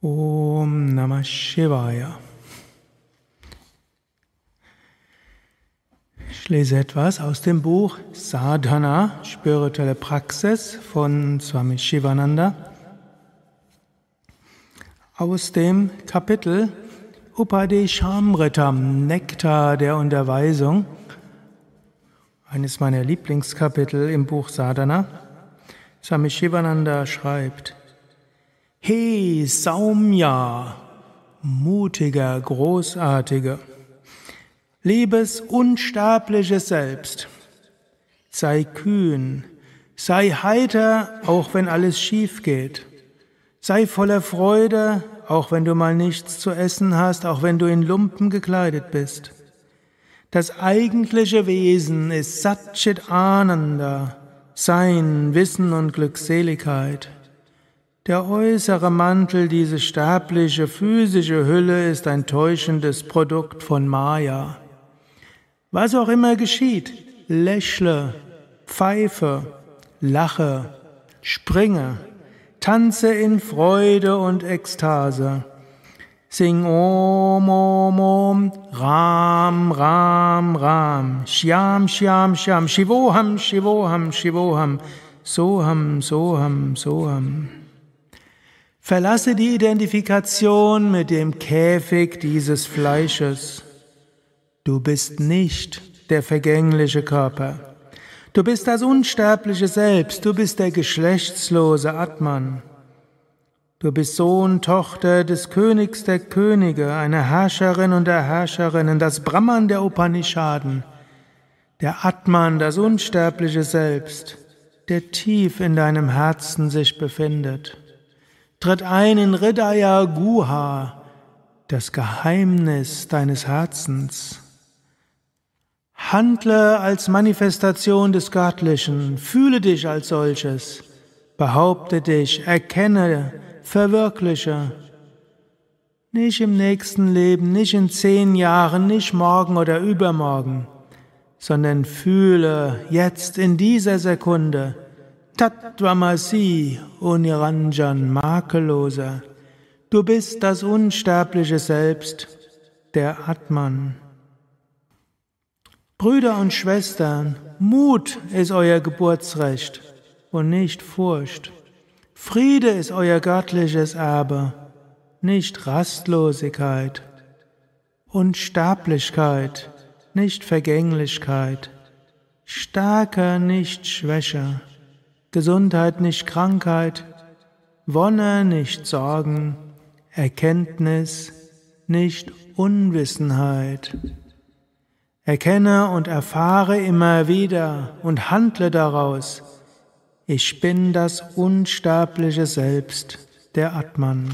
Om Namah Shivaya. Ich lese etwas aus dem Buch Sadhana, spirituelle Praxis von Swami Shivananda. Aus dem Kapitel Upadeshamritam, Nektar der Unterweisung, eines meiner Lieblingskapitel im Buch Sadhana. Swami Shivananda schreibt, He Saumya, mutiger, großartiger, liebes unsterbliches Selbst, sei kühn, sei heiter, auch wenn alles schief geht, sei voller Freude, auch wenn du mal nichts zu essen hast, auch wenn du in Lumpen gekleidet bist. Das eigentliche Wesen ist Satchit Ananda, Sein, Wissen und Glückseligkeit. Der äußere Mantel, diese sterbliche physische Hülle ist ein täuschendes Produkt von Maya. Was auch immer geschieht, lächle, pfeife, lache, springe, tanze in Freude und Ekstase. Sing Om Om Om, Ram Ram Ram, Shyam Shyam Shyam, Shivoham Shivoham Shivoham, Soham Soham Soham. Verlasse die Identifikation mit dem Käfig dieses Fleisches. Du bist nicht der vergängliche Körper. Du bist das unsterbliche Selbst. Du bist der geschlechtslose Atman. Du bist Sohn, Tochter des Königs der Könige, einer Herrscherin und der Herrscherinnen, das Brahman der Upanishaden, der Atman, das unsterbliche Selbst, der tief in deinem Herzen sich befindet. Tritt ein in Hridaya Guha, das Geheimnis deines Herzens. Handle als Manifestation des Göttlichen, fühle dich als solches, behaupte dich, erkenne, verwirkliche. Nicht im nächsten Leben, nicht in zehn Jahren, nicht morgen oder übermorgen, sondern fühle jetzt in dieser Sekunde, Tattvamasi, Uniranjan, makelloser. Du bist das unsterbliche Selbst, der Atman. Brüder und Schwestern, Mut ist euer Geburtsrecht und nicht Furcht. Friede ist euer göttliches Erbe, nicht Rastlosigkeit. Unsterblichkeit, nicht Vergänglichkeit. Stärke, nicht Schwäche. Gesundheit, nicht Krankheit, Wonne, nicht Sorgen, Erkenntnis, nicht Unwissenheit. Erkenne und erfahre immer wieder und handle daraus. Ich bin das unsterbliche Selbst, der Atman.